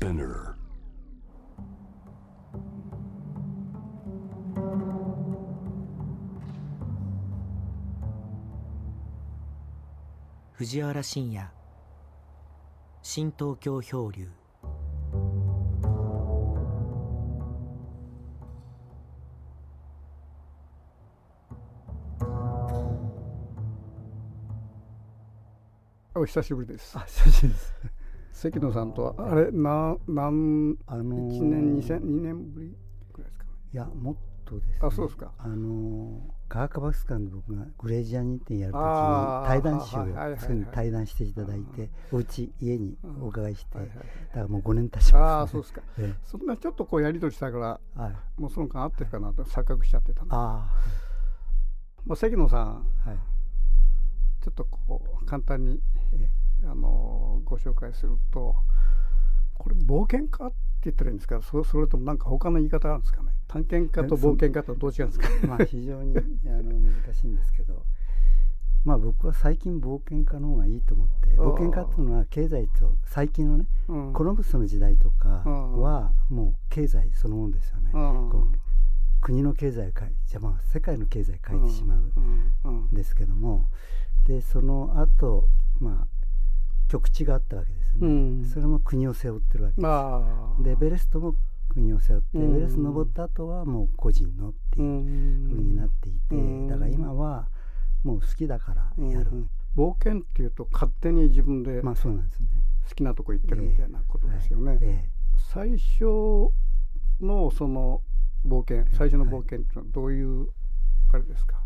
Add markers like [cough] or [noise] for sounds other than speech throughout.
Spinner. 藤原信也新東京漂流お久しぶりです。あ久しぶりです。関野さんとはあれななんあのー一年二千二年ぶりぐらいですかね。いやもっとです、ね。あそうですかあのー科学博物館で僕がグレージアニってやるときに対談集をはいはいはいはいそういうの対談していただいて、お家家にお伺いして、だからもう5年経ちます、ね。ああそうですか。えそんなちょっとこうやり取りしたからえはい。もうその間合ってるかなと錯覚しちゃってたんで。あまあ関野さんあはい。ちょっとこう簡単にえあのーご紹介するとこれ冒険家って言ったらいいんですかそそれともなんか他の言い方あるんですかね？探検家と冒険家とどう違うんですか？え [laughs] まあ非常にあの難しいんですけど。まあ僕は最近冒険家の方がいいと思って冒険家っていうのは経済と最近のねうん。コロンブスの時代とかうん。はもう経済そのものですよね。国の経済を変えじゃあまあ世界の経済を変えてしまうん。ですけどもでその後まあ局地があったわけですよね、うん。それも国を背負ってるわけです、まあ。でエベレストも国を背負って、うん。エベレスト登った後はもう個人のっていうふうになっていて、うん。だから今はもう好きだからやる、うん。冒険っていうと勝手に自分で好まあそうなんですね。きなとこ行ってるみたいなことですよね、え最初のその冒険最初の冒険っていうのはどういうあれですか、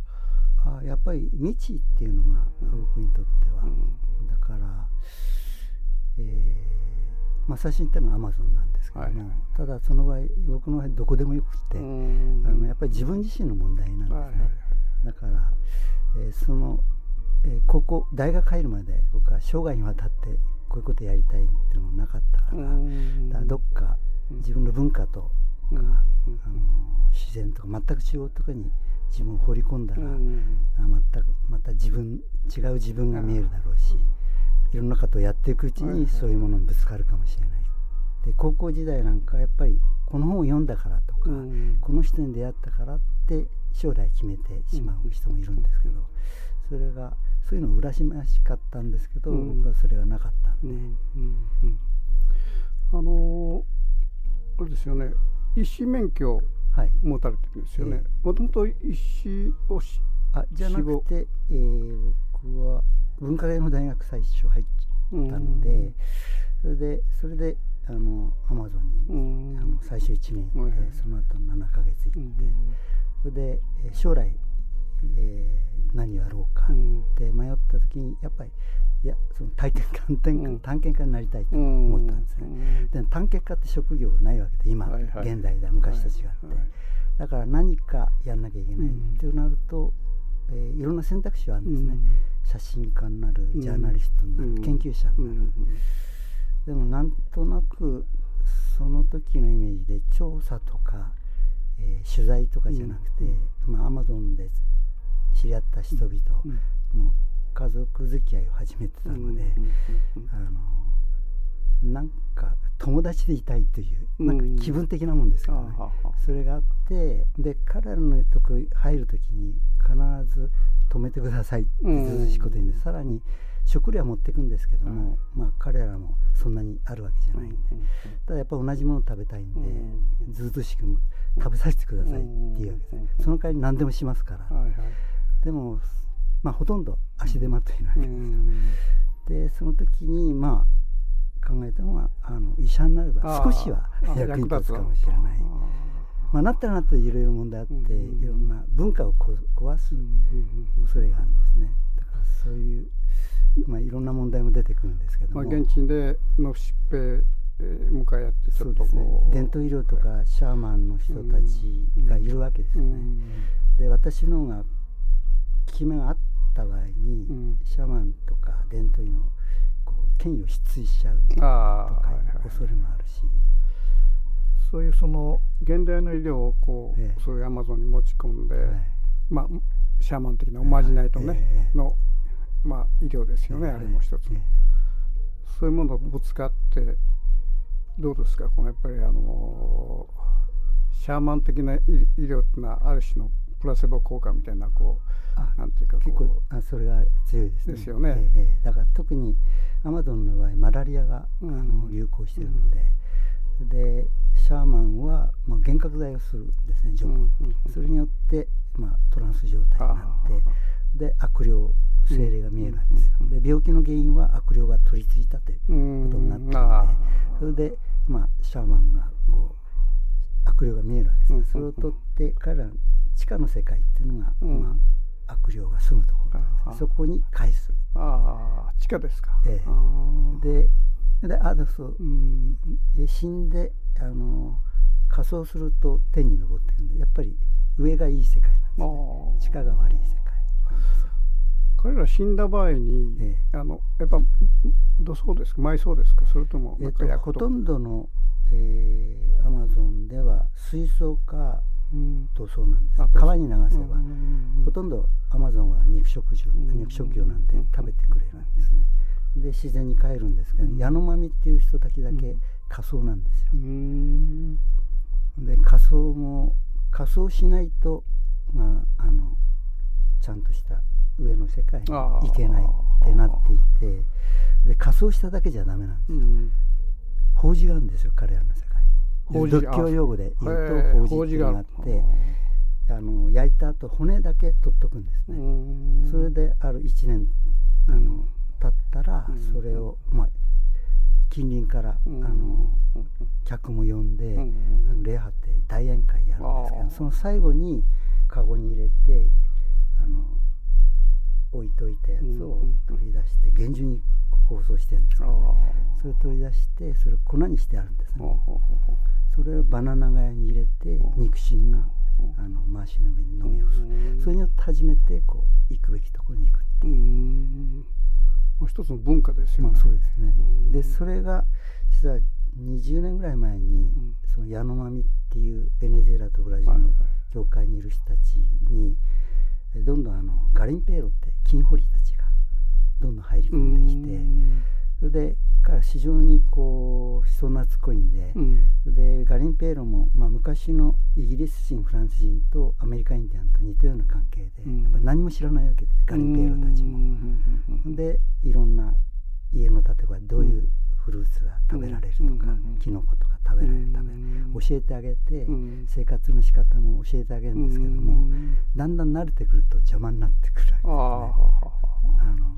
えあやっぱり未知っていうのが僕にとっては、うんだから、えーまあ、最初に言ったのはアマゾンなんですけども、はい。はいただその場合僕の場合どこでもよくって、うん。あのやっぱり自分自身の問題なんですね、はいはいはいだから、えーその、えー高校大学入るまで僕は生涯にわたってこういうことやりたいっていうのがなかったから,、うん。だどっか自分の文化とうん。か、あの自然とか全く違うところに自分を放り込んだら、うん。あまたまた自分違う自分が見えるだろうし、いろんなことをやっていくうちにそういうものにぶつかるかもしれない。で高校時代なんかやっぱりこの本を読んだからとか、うんこの人に出会ったからって将来決めてしまう人もいるんですけど、それがそういうの羨ましかったんですけど、うん僕はそれがなかったんで、うんうんうん。あのーあれですよね。医師免許持たれてるんですよね。えもともと医師をしあじゃなくて、えー僕は文化系の大学最初入ったので、それでそれであのアマゾンに、うん。あの最初1年行って、はいはい。その後7ヶ月行って、それで、えー将来、えー何やろうかって迷った時にやっぱりいやその体験探検家、うん。探検家になりたいと思ったんですね。で探検家って職業がないわけで今、はいはい。現代では昔と違って、だから何かやんなきゃいけないってなると、えーいろんな選択肢はあるんですね、写真家になるジャーナリストになる、うん。研究者になる、でもなんとなくその時のイメージで調査とか、えー取材とかじゃなくて、まあアマゾンで知り合った人々、もう家族付き合いを始めてたので、あのなんか友達でいたいというなんか気分的なもんですけどね、それがあってで彼らのとこ入る時に必ず止めてくださいってずうずしいこと言うんで、さらに食料は持っていくんですけども、まあ彼らもそんなにあるわけじゃないんで、ただやっぱ同じもの食べたいんで、ずうずうしくも食べさせてくださいっていうわけです、その代わり何でもしますから、でもまあほとんど足手まといなわけです。よ、でその時にまあ考えたのはあの医者になれば少しは役に立つかもしれない。まあ、なったらなったらいろいろ問題あって、うんいろんな文化をこ壊す恐れがあるんですね。だからそういう、まあ、いろんな問題も出てくるんですけども、まあ、現地での疾病えー向かい合ってちょっとそうですね伝統医療とかシャーマンの人たちがいるわけですよね。で私の方が効き目があった場合に、うんシャーマンとか伝統医の権威を失墜しちゃうとかああ、はいはいいう恐れもあるし、そういうその現代の医療をこう、ええ。そういうアマゾンに持ち込んで、はい。まあシャーマン的なおまじないとね、ええ。のまあ医療ですよね、あれも一つの、ええ。そういうものとぶつかってどうですかこのやっぱりあのシャーマン的な医療っていうのはある種のプラセボ効果みたいなこうなんていうか結構あそれが強いですね。ですよね。えー、だから特にアマゾンの場合マラリアが、うん、あの流行しているので、うん、でシャーマンは、まあ、幻覚剤をするんですねジョブ、うん、それによって、まあ、トランス状態になってで悪霊精霊が見えるわけですよ、で病気の原因は悪霊が取り付いたということになっているのでそれで、まあ、シャーマンがこう悪霊が見えるわけです、それを取ってから地下の世界っていうのが、まあ、悪霊が住むところなんですそこに返す。ああ地下ですか、ええ、でであだそう、うん、死んであの仮装すると天に昇っていくんでやっぱり上がいい世界なんですね。地下が悪い世界。彼ら死んだ場合に、ええ、あのやっぱどそうですか？埋葬ですか？それともえっと、ほとんどの、えー、アマゾンでは水槽か塗装なんです、川に流せば、ほとんどアマゾンは肉食獣、肉食業なんで食べてくれるわけですね、で自然に帰るんですけど、矢野まみっていう人だけだけ仮装なんですよ、で仮装も仮装しないと、まあ、あのちゃんとした上の世界に行けないってなっていてで仮装しただけじゃダメなんですよ、法事があるんですよ彼らの仏教用語で言うと法事ってがあってあの焼いた後骨だけ取っとくんですね。それである1年あの経ったらそれを、まあ、近隣から、あの客も呼んで、あの礼拝って大宴会やるんですけどその最後にカゴに入れてあの置いといたやつを取り出して厳重に包装してるんですけど、ね、それを取り出してそれを粉にしてあるんですねそれをバナナガヤに入れて肉親があの回しの上に飲み干す。それによって初めてこう行くべきところに行くっていう。う一つの文化ですよね、まあ、そうですね。でそれが実は20年ぐらい前に、そのヤノマミっていうベネズエラとブラジルの教会にいる人たちに、どんどんあのガリンペーロって金掘りたちがどんどん入り込んできてそれで彼非常にこう人懐っこいんで、うん、でガリンペーロも、まあ、昔のイギリス人フランス人とアメリカインディアンと似たような関係で、うん、やっぱり何も知らないわけでガリンペーロたちも。でいろんな家の例えばどういうフルーツが食べられるとか、キノコとか食べられる食べる教えてあげて、生活の仕方も教えてあげるんですけども、だんだん慣れてくると邪魔になってくるわけですね。あの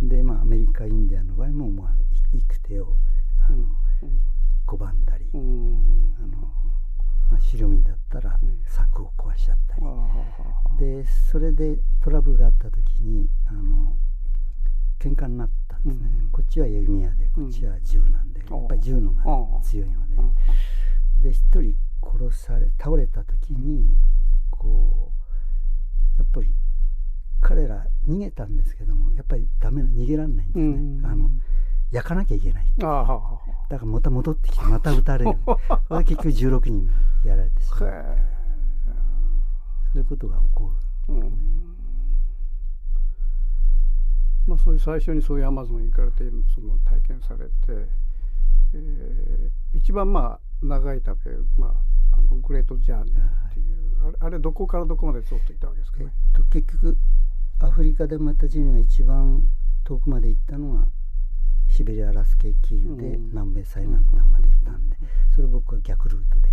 でまあアメリカインディアンの場合も、まあ、行く手をあの、拒んだり、あのまあ、狩猟民だったら柵を壊しちゃったり、でそれでトラブルがあった時にあの喧嘩になったんですね、うん、こっちは弓矢でこっちは銃なんで、やっぱり銃のが強いので、で一人殺され倒れた時にこうやっぱり彼ら逃げたんですけどもやっぱりダメな逃げられないんですね、あの焼かなきゃいけないだからまた戻ってきてまた撃たれる。[laughs] 結局16人やられてしまう。そういうことが起こる、うん。まあ、そういう最初にそういうアマゾンに行かれてその体験されて、えー、一番まあ長い旅、まあ、あのグレートジャーニーっていう、はい、あれどこからどこまでずっと行ったわけですかね、えっと、結局アフリカでまたジェニーが一番遠くまで行ったのがシベリア・アラスケ経由で南米最南端まで行ったんで、それを僕は逆ルートで、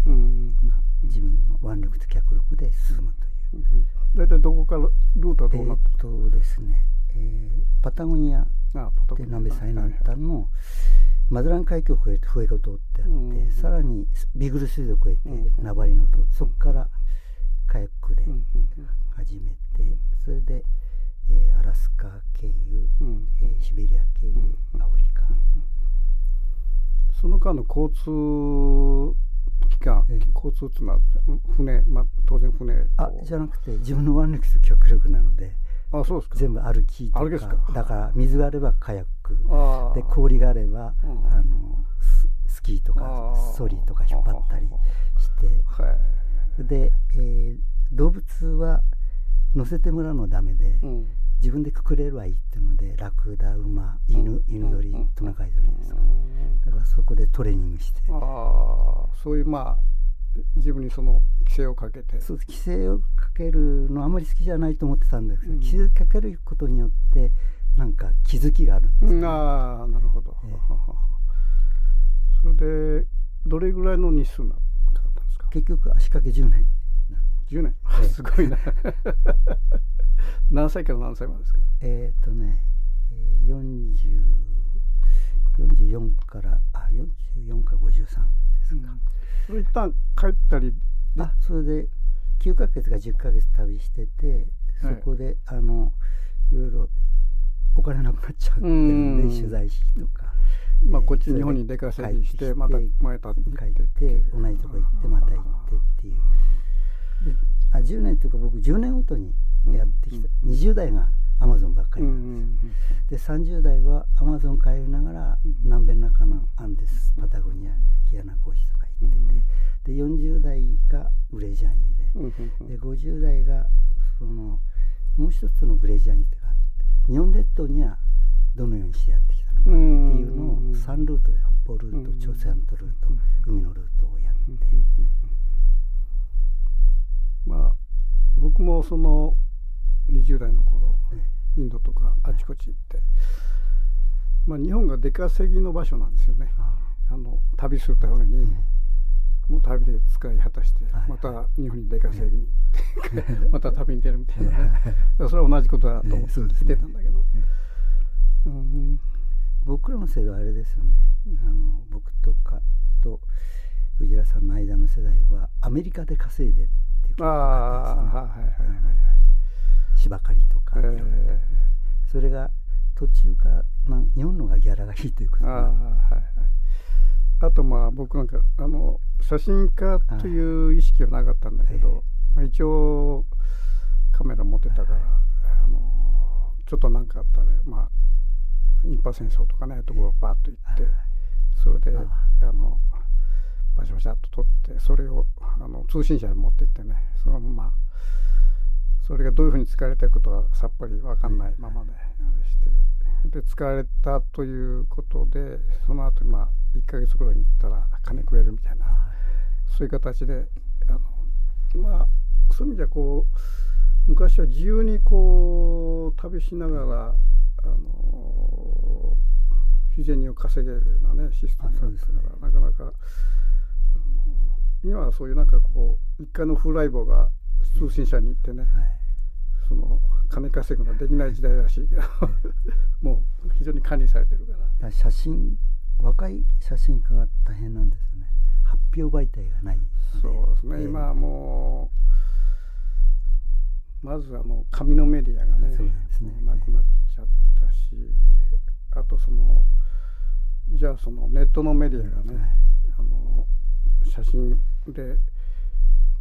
まあ、自分の腕力と脚力で進むという。大体どこからルートはどうなってえっとですねえー、パタゴニアって南米最南端のマズラン海峡を越えてフエゴ島ってあって、うん、さらにビグル水道を越えてナバリの島、うん、そこからカヤックで始めて、それで、えー、アラスカ経由、えー、シベリア経由、アフリカ、その間の交通機関、えー、交通っていうのは船、まあ、当然船あじゃなくて自分の腕力と極力なのであそうですか。全部歩きとかだから水があればカヤック。で氷があれば、うん、あのスキーとかソリとか引っ張ったりして。で、えー、動物は乗せてもらうのダメで、うん、自分でくくれればいいっていうのでラクダ馬犬犬鳥トナカイ鳥ですか。らだからそこでトレーニングして。ああそういうまあ自分にその規制をかけて。そう規制をかけるのあまり好きじゃないと思ってたんですけど、うん。規制かけることによってなんか気づきがあるんですよね、ああなるほど、ええ。それでどれぐらいの日数なかったんですか？結局足掛け10年10年、ええ。[laughs] すごいな。[laughs] 何歳から何歳までですか？えっ、とね、えー、40 44からあ44か53ですか、それ一旦帰ったりあそれで9ヶ月か10ヶ月旅しててそはい。こで、あのいろいろお金なくなっちゃってるんでうん。取材費とか、まあえーこっち日本に出稼ぎしてまた前たって帰って同じとこ行ってまた行ってっていう。であ10年というか僕10年ごとにやってきた、うん20代がアマゾンばっかうりなんですよ、んで30代はアマゾン通いながらうん南米の中のアンデスパタゴニアギアナコーチとか行ってて、で40代がグレジャーニうんうんでで50代がそのもう一つのグレジャーニというか日本列島にはどのようにしてやってきたのかっていうのをうん3ルートで北方ルートうん朝鮮半島ルートうん海のルートをやってまあ僕もその20代の頃えインドとかあちこち行って、まあ、日本が出稼ぎの場所なんですよね。ああ。の旅するために、もう旅で使い果たして、はい。また日本に出稼ぎに [laughs] また旅に出るみたいな。ね、それは同じことだと思ってたんだけど、うん。僕らの世代はあれですよね。あの僕とかと藤原さんの間の世代はアメリカで稼いでいうことあがあ多かはいはい。はいったですね芝刈りとか、えそれが途中からな日本のがギャラがいいということああはいはい。あとまあ僕なんかあの写真家という意識はなかったんだけど、はいえ。まあ、一応カメラ持ってたから、はいあのちょっと何かあったらまあインパ戦争とかねところバーッと行って、はいそれでああのバシャバシャっと撮ってそれをあの通信社に持ってってねそのままそれがどういうふうに使われてることはさっぱり分かんないままで、してで使われたということでその後まあ1ヶ月ぐらいに行ったら金くれるみたいなそういう形であのまあそういう意味じゃこう昔は自由にこう旅しながらあの自然に稼げるようなねシステムがあったから、あなかなか今はそういうなんかこう一回のフライボが通信社に行ってね、はい。その金稼ぐのはできない時代らしいけど [laughs] もう非常に管理されてるから。だから写真若い写真家が大変なんですよね。発表媒体がないのそうですね、ええ。今はもうまずあの紙のメディアがねそうですね。なくなっちゃったし、あとそのじゃあそのネットのメディアがね、はい。あの写真で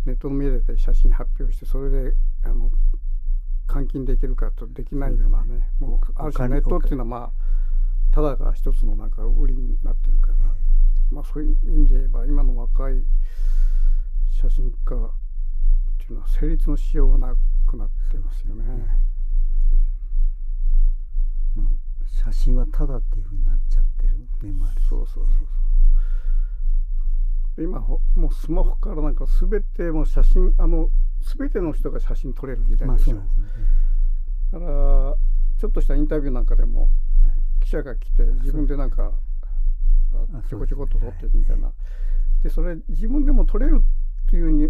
ネットのメディアで写真発表してそれであの換金できるかとできないようなねもうある種ネットっていうのはまあただが一つのなんか売りになってるから、まあそういう意味で言えば今の若い写真家っていうのは成立のしようがなくなってますよね。まあ、写真はただっていうふうになっちゃってる面もあるしそうそうそうそう。で今ほもうスマホからなんか全てもう写真あの全ての人が写真撮れる時代まあでしょ。そうなんですね、だからちょっとしたインタビューなんかでも記者が来て自分でなんかああちょこちょこっと撮っていくみたいな。でそれ自分でも撮れるっていうに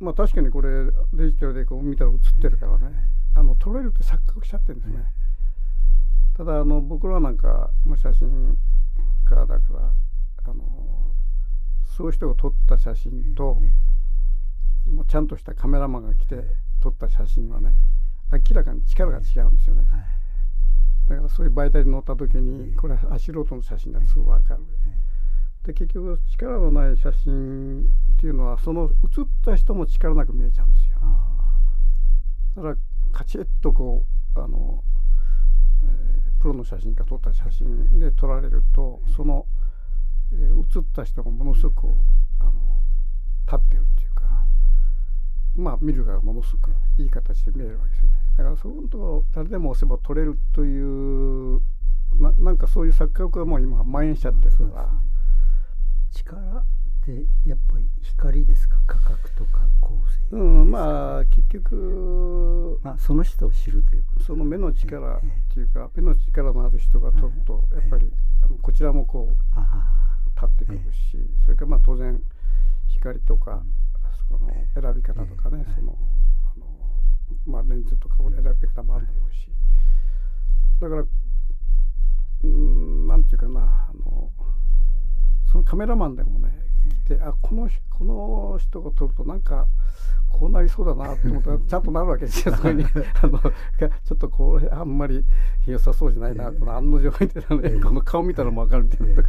まあ確かにこれデジタルでこう見たら映ってるからね。あの撮れるって錯覚しちゃってるんですね。ただあの僕らなんか、まあ、写真家だからあのそういう人が撮った写真と、もうちゃんとしたカメラマンが来て撮った写真はね明らかに力が違うんですよね。はい。だからそういう媒体に載った時にこれは素人の写真だとすぐ分かる。で結局力のない写真っていうのはその写った人も力なく見えちゃうんですよ。あだからカチッとこうあの、えープロの写真家撮った写真で撮られるとその、えー写った人がものすごくあの立ってるっていうかまあ見る側がものすごくいい形で見えるわけですよね。だからそういうと誰でも押せば撮れるというななんかそういう錯覚がもう今蔓延しちゃってるから。力ってやっぱり光ですか？価格とか構成。うんまあ結局まあその人を知るということその目の力っていうか目の力のある人が取るとやっぱりこちらもこうあ立ってくるしそれからまあ当然光とかそこの選び方とかねそのあのまあレンズとか選び方もあるだろうし。だからうんなんていうかなあのそのカメラマンでもね来てあこのこの人が撮るとなんかこうなりそうだなと思ったら [laughs] ちゃんとなるわけですよそこに。[laughs] あのちょっとこれあんまり良さそうじゃないなと案の定みたいなねこの顔見たらも分かるみたいなとか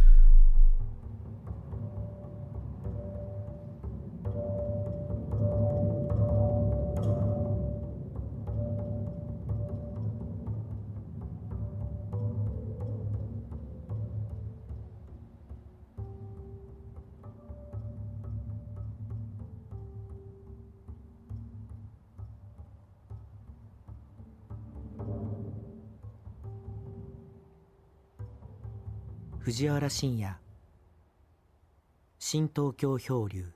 藤原信也。新東京漂流。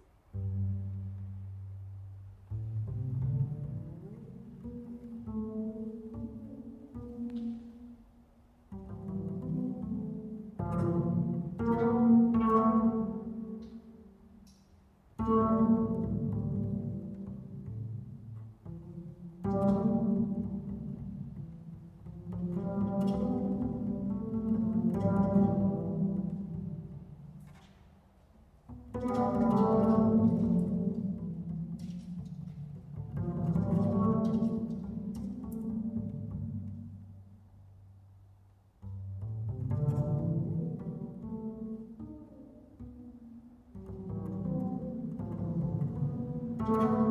うん